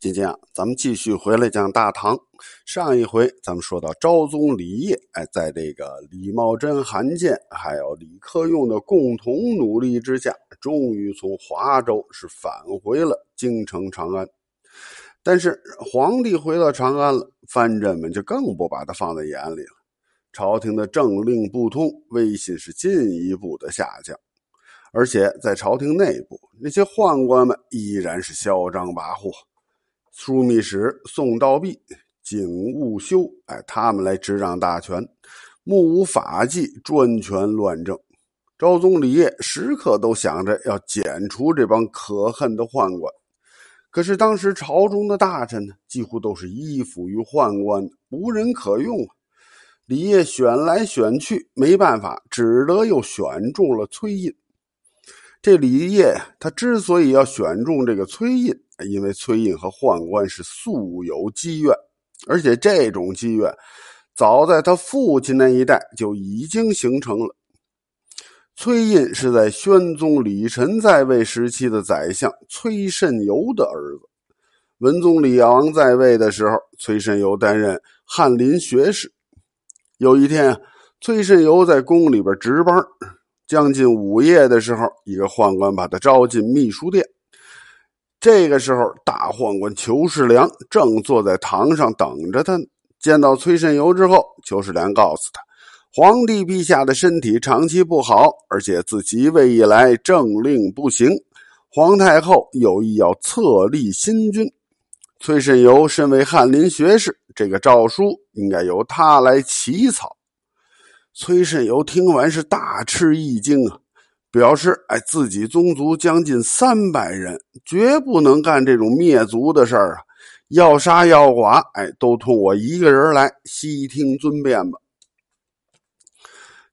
今天啊，咱们继续回来讲大唐。上一回咱们说到昭宗李晔，哎，在这个李茂贞、韩建还有李克用的共同努力之下，终于从华州是返回了京城长安。但是皇帝回到长安了，藩镇们就更不把他放在眼里了。朝廷的政令不通，威信是进一步的下降。而且在朝廷内部，那些宦官们依然是嚣张跋扈。枢密使宋道弼、景务修，哎，他们来执掌大权，目无法纪，专权乱政。昭宗李业时刻都想着要剪除这帮可恨的宦官。可是当时朝中的大臣呢，几乎都是依附于宦官，无人可用啊。李业选来选去，没办法，只得又选中了崔胤。这李业他之所以要选中这个崔胤，因为崔胤和宦官是素有积怨，而且这种积怨早在他父亲那一代就已经形成了。崔胤是在宣宗李忱在位时期的宰相崔慎游的儿子。文宗李昂在位的时候，崔慎游担任翰林学士。有一天，崔慎游在宫里边值班。将近午夜的时候，一个宦官把他招进秘书殿。这个时候，大宦官裘世良正坐在堂上等着他。见到崔慎游之后，裘世良告诉他，皇帝陛下的身体长期不好，而且自即位以来政令不行，皇太后有意要册立新君。崔慎游身为翰林学士，这个诏书应该由他来起草。崔慎游听完是大吃一惊啊，表示：“哎，自己宗族将近三百人，绝不能干这种灭族的事儿啊！要杀要剐，哎，都通我一个人来，悉听尊便吧。”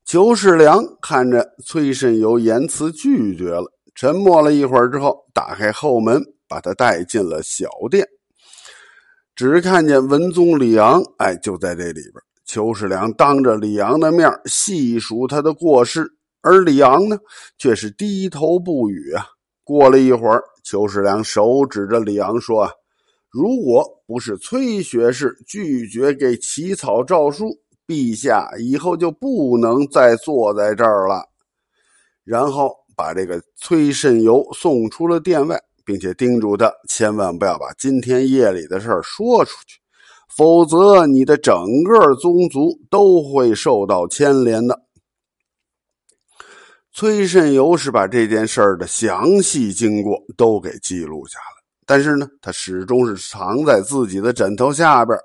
裘世良看着崔慎游言辞拒绝了，沉默了一会儿之后，打开后门，把他带进了小殿。只看见文宗李昂，哎，就在这里边。裘世良当着李昂的面细数他的过失，而李昂呢，却是低头不语啊。过了一会儿，邱世良手指着李昂说：“啊，如果不是崔学士拒绝给起草诏书，陛下以后就不能再坐在这儿了。”然后把这个崔慎游送出了殿外，并且叮嘱他千万不要把今天夜里的事说出去。否则，你的整个宗族都会受到牵连的。崔慎游是把这件事儿的详细经过都给记录下来，但是呢，他始终是藏在自己的枕头下边，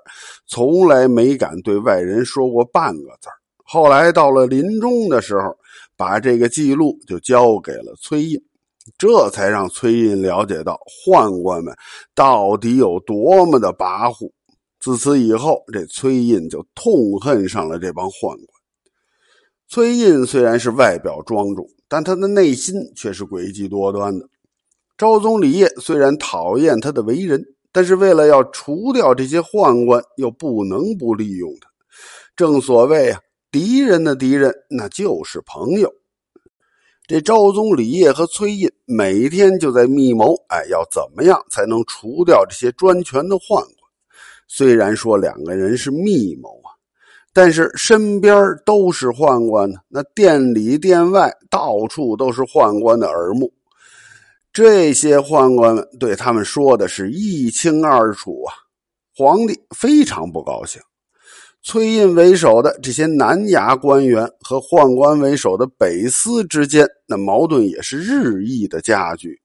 从来没敢对外人说过半个字后来到了临终的时候，把这个记录就交给了崔胤，这才让崔胤了解到宦官们到底有多么的跋扈。自此以后，这崔胤就痛恨上了这帮宦官。崔胤虽然是外表庄重，但他的内心却是诡计多端的。昭宗李晔虽然讨厌他的为人，但是为了要除掉这些宦官，又不能不利用他。正所谓啊，敌人的敌人那就是朋友。这昭宗李晔和崔胤每天就在密谋，哎，要怎么样才能除掉这些专权的宦官？虽然说两个人是密谋啊，但是身边都是宦官呢。那殿里殿外到处都是宦官的耳目，这些宦官们对他们说的是一清二楚啊。皇帝非常不高兴。崔胤为首的这些南衙官员和宦官为首的北司之间，那矛盾也是日益的加剧。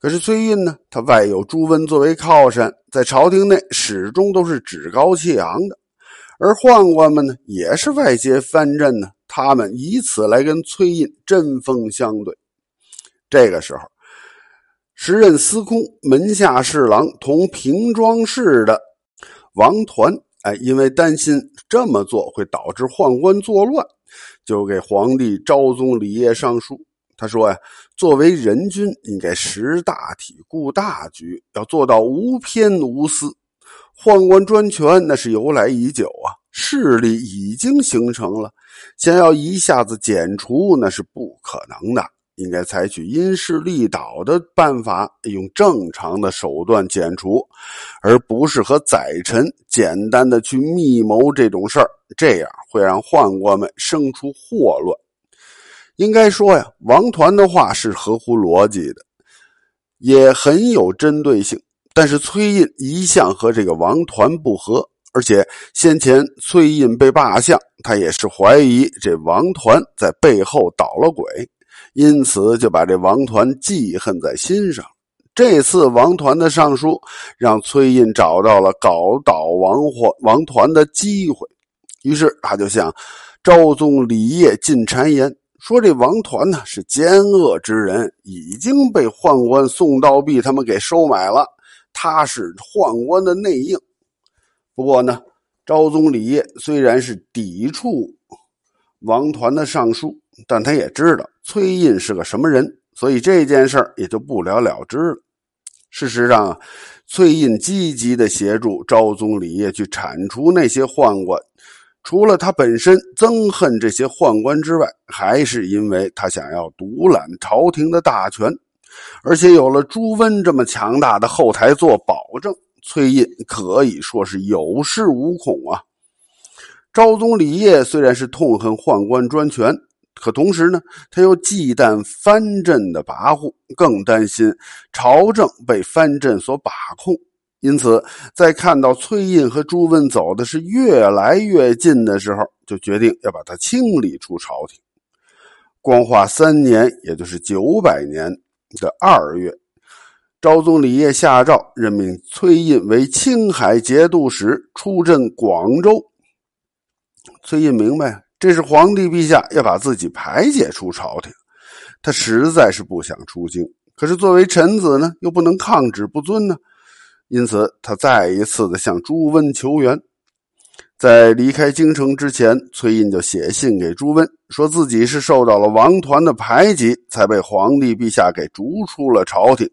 可是崔胤呢，他外有朱温作为靠山，在朝廷内始终都是趾高气昂的；而宦官们呢，也是外接藩镇呢，他们以此来跟崔胤针锋相对。这个时候，时任司空、门下侍郎同平庄氏的王团，哎，因为担心这么做会导致宦官作乱，就给皇帝昭宗李晔上书。他说呀，作为人君，应该识大体、顾大局，要做到无偏无私。宦官专权那是由来已久啊，势力已经形成了，想要一下子剪除那是不可能的。应该采取因势利导的办法，用正常的手段剪除，而不是和宰臣简单的去密谋这种事儿，这样会让宦官们生出祸乱。应该说呀，王团的话是合乎逻辑的，也很有针对性。但是崔胤一向和这个王团不和，而且先前崔胤被罢相，他也是怀疑这王团在背后捣了鬼，因此就把这王团记恨在心上。这次王团的上书，让崔胤找到了搞倒王皇王团的机会，于是他就向昭宗李晔进谗言。说这王团呢是奸恶之人，已经被宦官宋道弼他们给收买了。他是宦官的内应。不过呢，昭宗李晔虽然是抵触王团的上书，但他也知道崔胤是个什么人，所以这件事儿也就不了了之了。事实上，崔胤积极的协助昭宗李晔去铲除那些宦官。除了他本身憎恨这些宦官之外，还是因为他想要独揽朝廷的大权，而且有了朱温这么强大的后台做保证，崔胤可以说是有恃无恐啊。昭宗李晔虽然是痛恨宦官专权，可同时呢，他又忌惮藩镇的跋扈，更担心朝政被藩镇所把控。因此，在看到崔胤和朱温走的是越来越近的时候，就决定要把他清理出朝廷。光化三年，也就是九百年的二月，昭宗李晔下诏任命崔胤为青海节度使，出镇广州。崔胤明白，这是皇帝陛下要把自己排解出朝廷，他实在是不想出京。可是作为臣子呢，又不能抗旨不遵呢。因此，他再一次的向朱温求援。在离开京城之前，崔胤就写信给朱温，说自己是受到了王团的排挤，才被皇帝陛下给逐出了朝廷，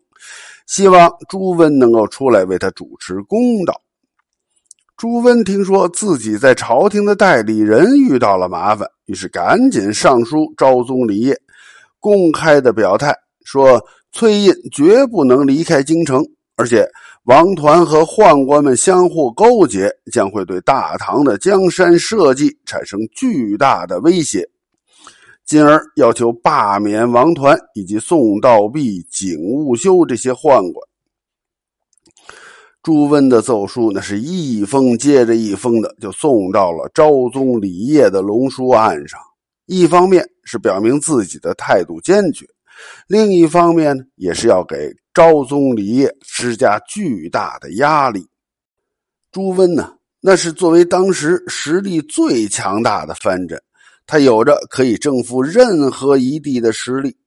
希望朱温能够出来为他主持公道。朱温听说自己在朝廷的代理人遇到了麻烦，于是赶紧上书昭宗李晔，公开的表态说：崔胤绝不能离开京城，而且。王团和宦官们相互勾结，将会对大唐的江山社稷产生巨大的威胁，进而要求罢免王团以及宋道弼、景务修这些宦官。朱温的奏书那是一封接着一封的，就送到了昭宗李晔的龙书案上。一方面是表明自己的态度坚决，另一方面呢，也是要给。昭宗李晔施加巨大的压力。朱温呢，那是作为当时实力最强大的藩镇，他有着可以征服任何一地的实力。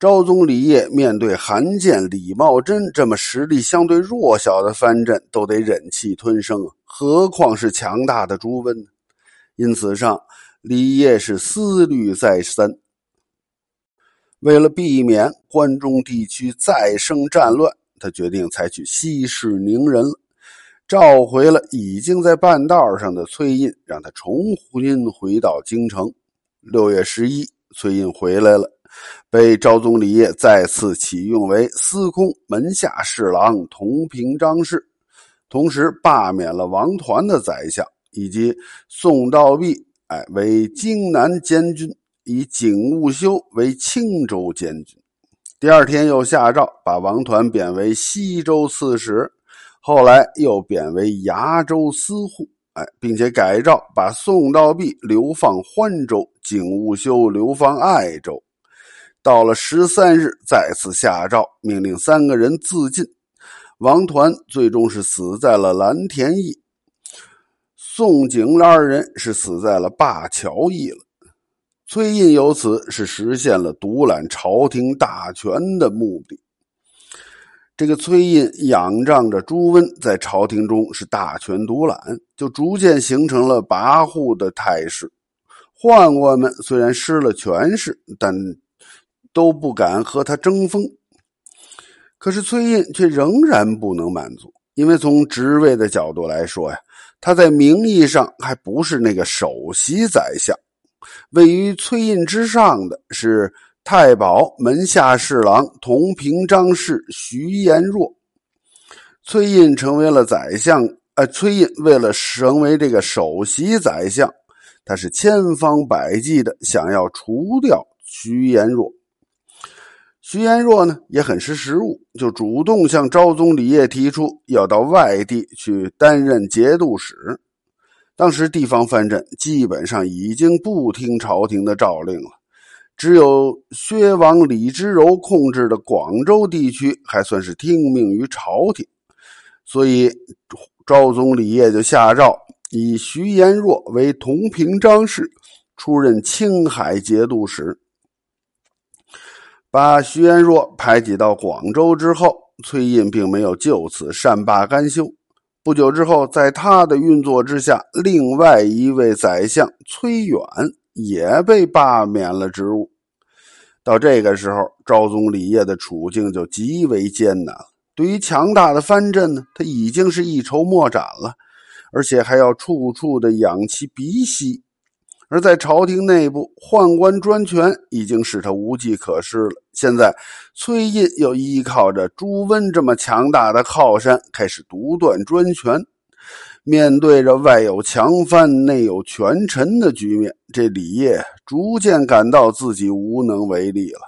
昭宗李晔面对韩建、李茂贞这么实力相对弱小的藩镇，都得忍气吞声，何况是强大的朱温呢？因此上，李业是思虑再三。为了避免关中地区再生战乱，他决定采取息事宁人，召回了已经在半道上的崔胤，让他重新回到京城。六月十一，崔胤回来了，被昭宗李晔再次启用为司空门下侍郎、同平章事，同时罢免了王团的宰相以及宋道弼，哎，为荆南监军。以景务修为青州监军，第二天又下诏把王团贬为西州刺史，后来又贬为崖州司户，哎，并且改诏把宋道弼流放欢州，景务修流放爱州。到了十三日，再次下诏命令三个人自尽，王团最终是死在了蓝田驿，宋景二人是死在了灞桥驿了。崔胤由此是实现了独揽朝廷大权的目的。这个崔胤仰仗着朱温在朝廷中是大权独揽，就逐渐形成了跋扈的态势。宦官们虽然失了权势，但都不敢和他争锋。可是崔胤却仍然不能满足，因为从职位的角度来说呀，他在名义上还不是那个首席宰相。位于崔胤之上的是太保门下侍郎同平章事徐延若。崔胤成为了宰相，呃，崔胤为了成为这个首席宰相，他是千方百计的想要除掉徐延若。徐延若呢也很识时务，就主动向昭宗李晔提出要到外地去担任节度使。当时地方藩镇基本上已经不听朝廷的诏令了，只有薛王李之柔控制的广州地区还算是听命于朝廷。所以，昭宗李晔就下诏，以徐延若为同平章事，出任青海节度使。把徐延若排挤到广州之后，崔胤并没有就此善罢甘休。不久之后，在他的运作之下，另外一位宰相崔远也被罢免了职务。到这个时候，昭宗李晔的处境就极为艰难了。对于强大的藩镇呢，他已经是一筹莫展了，而且还要处处的仰其鼻息。而在朝廷内部，宦官专权已经使他无计可施了。现在，崔胤又依靠着朱温这么强大的靠山，开始独断专权。面对着外有强藩、内有权臣的局面，这李业逐渐感到自己无能为力了。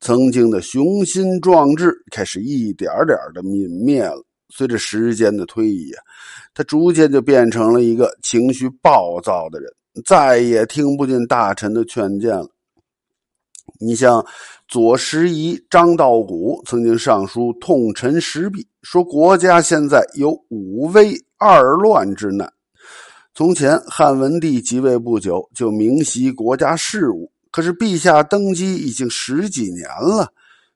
曾经的雄心壮志开始一点点的泯灭了。随着时间的推移啊，他逐渐就变成了一个情绪暴躁的人，再也听不进大臣的劝谏了。你像左拾遗张道古曾经上书痛陈时弊，说国家现在有五危二乱之难。从前汉文帝即位不久，就明晰国家事务。可是陛下登基已经十几年了，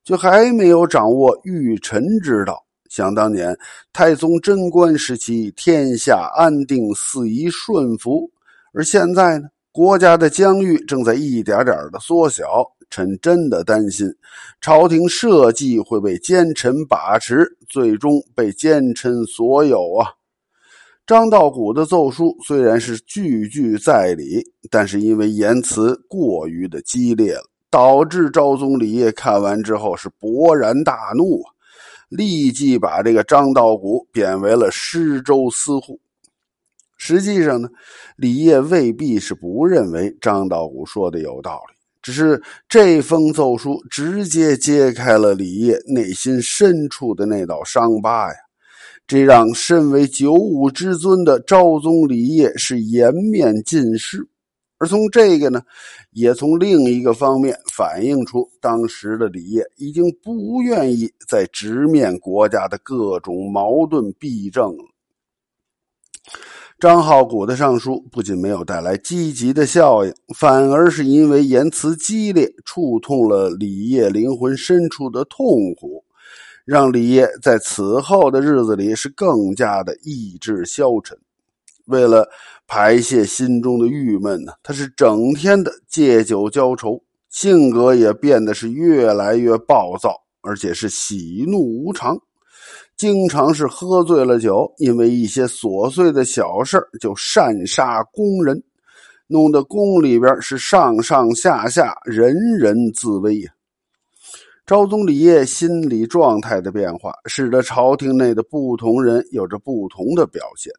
就还没有掌握御臣之道。想当年太宗贞观时期，天下安定，四夷顺服；而现在呢，国家的疆域正在一点点的缩小。臣真的担心，朝廷社稷会被奸臣把持，最终被奸臣所有啊！张道古的奏书虽然是句句在理，但是因为言辞过于的激烈了，导致昭宗李晔看完之后是勃然大怒啊，立即把这个张道古贬为了施州司户。实际上呢，李烨未必是不认为张道古说的有道理，只是这封奏书直接揭开了李烨内心深处的那道伤疤呀。这让身为九五之尊的昭宗李烨是颜面尽失，而从这个呢，也从另一个方面反映出当时的李烨已经不愿意再直面国家的各种矛盾弊政了。张浩古的上书不仅没有带来积极的效应，反而是因为言辞激烈，触痛了李烨灵魂深处的痛苦。让李烨在此后的日子里是更加的意志消沉。为了排泄心中的郁闷呢，他是整天的借酒浇愁，性格也变得是越来越暴躁，而且是喜怒无常，经常是喝醉了酒，因为一些琐碎的小事就擅杀宫人，弄得宫里边是上上下下人人自危呀。昭宗李晔心理状态的变化，使得朝廷内的不同人有着不同的表现。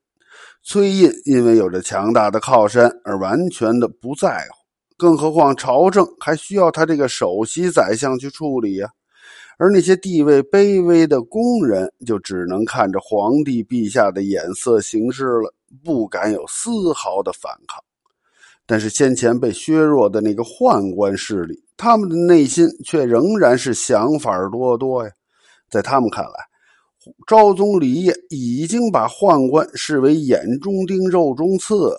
崔胤因为有着强大的靠山，而完全的不在乎，更何况朝政还需要他这个首席宰相去处理呀。而那些地位卑微的宫人，就只能看着皇帝陛下的眼色行事了，不敢有丝毫的反抗。但是先前被削弱的那个宦官势力，他们的内心却仍然是想法多多呀。在他们看来，昭宗李晔已经把宦官视为眼中钉、肉中刺了。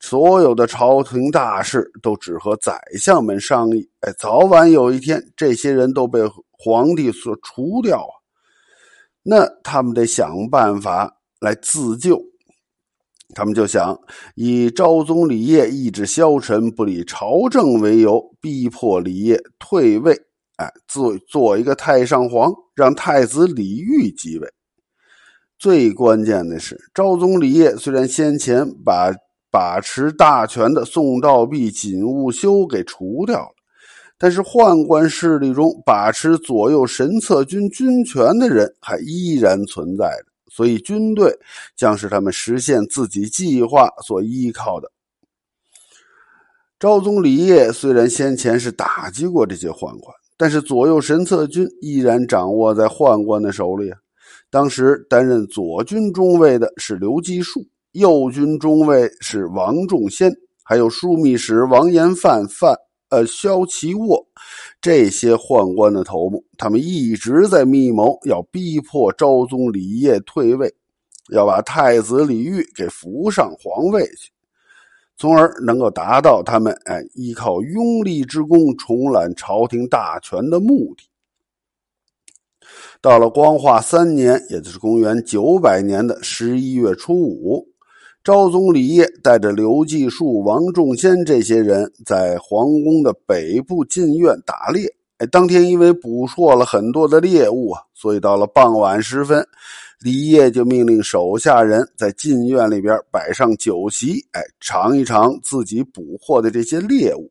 所有的朝廷大事都只和宰相们商议。哎，早晚有一天，这些人都被皇帝所除掉啊。那他们得想办法来自救。他们就想以昭宗李业意志消沉、不理朝政为由，逼迫李业退位，哎，做做一个太上皇，让太子李煜继位。最关键的是，昭宗李业虽然先前把把持大权的宋道弼、锦务修给除掉了，但是宦官势力中把持左右神策军军权的人还依然存在着，所以军队将是他们实现自己计划所依靠的。昭宗李晔虽然先前是打击过这些宦官，但是左右神策军依然掌握在宦官的手里。当时担任左军中尉的是刘继树，右军中尉是王仲先，还有枢密使王延范范。呃，萧齐沃这些宦官的头目，他们一直在密谋，要逼迫昭宗李晔退位，要把太子李煜给扶上皇位去，从而能够达到他们哎依靠拥立之功重揽朝廷大权的目的。到了光化三年，也就是公元九百年的十一月初五。昭宗李晔带着刘继树、王仲先这些人在皇宫的北部禁院打猎。哎，当天因为捕获了很多的猎物啊，所以到了傍晚时分，李晔就命令手下人在禁院里边摆上酒席，哎，尝一尝自己捕获的这些猎物。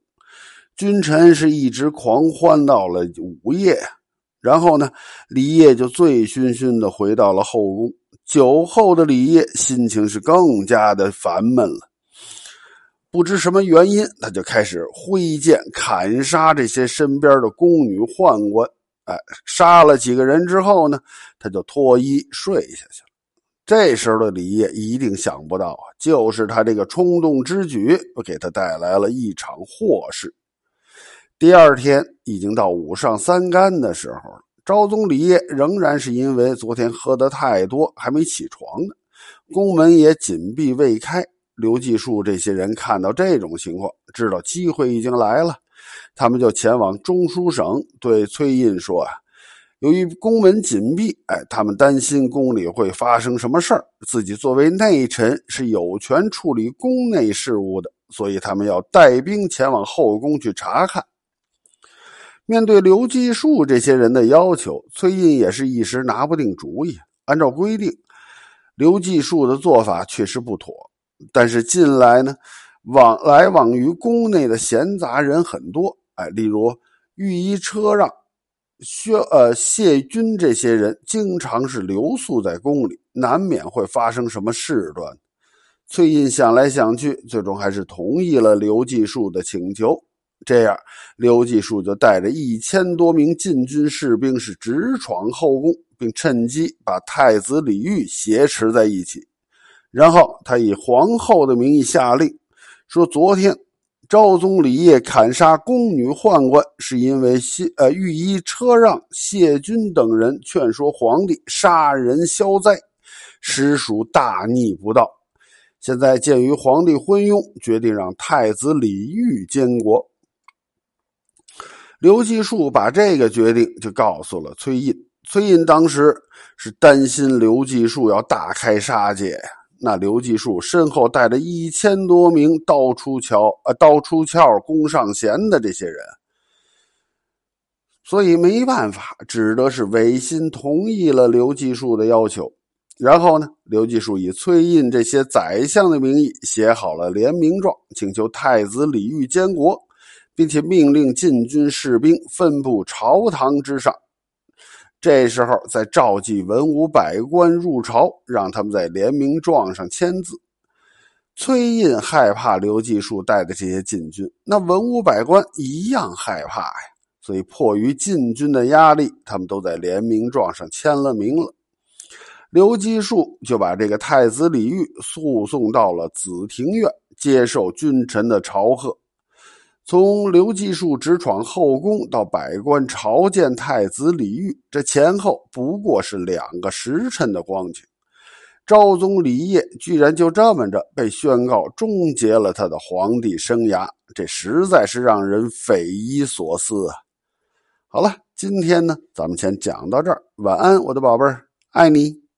君臣是一直狂欢到了午夜，然后呢，李晔就醉醺醺的回到了后宫。酒后的李烨心情是更加的烦闷了，不知什么原因，他就开始挥剑砍杀这些身边的宫女宦官。哎，杀了几个人之后呢，他就脱衣睡下去了。这时候的李烨一定想不到啊，就是他这个冲动之举，给他带来了一场祸事。第二天已经到午上三竿的时候了。昭宗李晔仍然是因为昨天喝的太多，还没起床呢。宫门也紧闭未开。刘继树这些人看到这种情况，知道机会已经来了，他们就前往中书省，对崔胤说：“啊，由于宫门紧闭，哎，他们担心宫里会发生什么事儿，自己作为内臣是有权处理宫内事务的，所以他们要带兵前往后宫去查看。”面对刘继树这些人的要求，崔胤也是一时拿不定主意。按照规定，刘继树的做法确实不妥，但是近来呢，往来往于宫内的闲杂人很多，哎，例如御医车让、薛呃谢军这些人，经常是留宿在宫里，难免会发生什么事端。崔胤想来想去，最终还是同意了刘继树的请求。这样，刘继树就带着一千多名禁军士兵是直闯后宫，并趁机把太子李煜挟持在一起。然后他以皇后的名义下令，说：“昨天昭宗李晔砍杀宫女宦官，是因为谢呃御医车让、谢军等人劝说皇帝杀人消灾，实属大逆不道。现在鉴于皇帝昏庸，决定让太子李煜监国。”刘继树把这个决定就告诉了崔胤，崔胤当时是担心刘继树要大开杀戒。那刘继树身后带着一千多名刀出鞘、呃刀出鞘、弓上弦的这些人，所以没办法，只得是违心同意了刘继树的要求。然后呢，刘继树以崔胤这些宰相的名义写好了联名状，请求太子李煜监国。并且命令禁军士兵分布朝堂之上，这时候再召集文武百官入朝，让他们在联名状上签字。崔胤害怕刘继树带的这些禁军，那文武百官一样害怕呀，所以迫于禁军的压力，他们都在联名状上签了名了。刘继树就把这个太子李煜诉送到了紫庭院，接受君臣的朝贺。从刘继树直闯后宫到百官朝见太子李煜，这前后不过是两个时辰的光景。昭宗李晔居然就这么着被宣告终结了他的皇帝生涯，这实在是让人匪夷所思啊！好了，今天呢，咱们先讲到这儿，晚安，我的宝贝儿，爱你。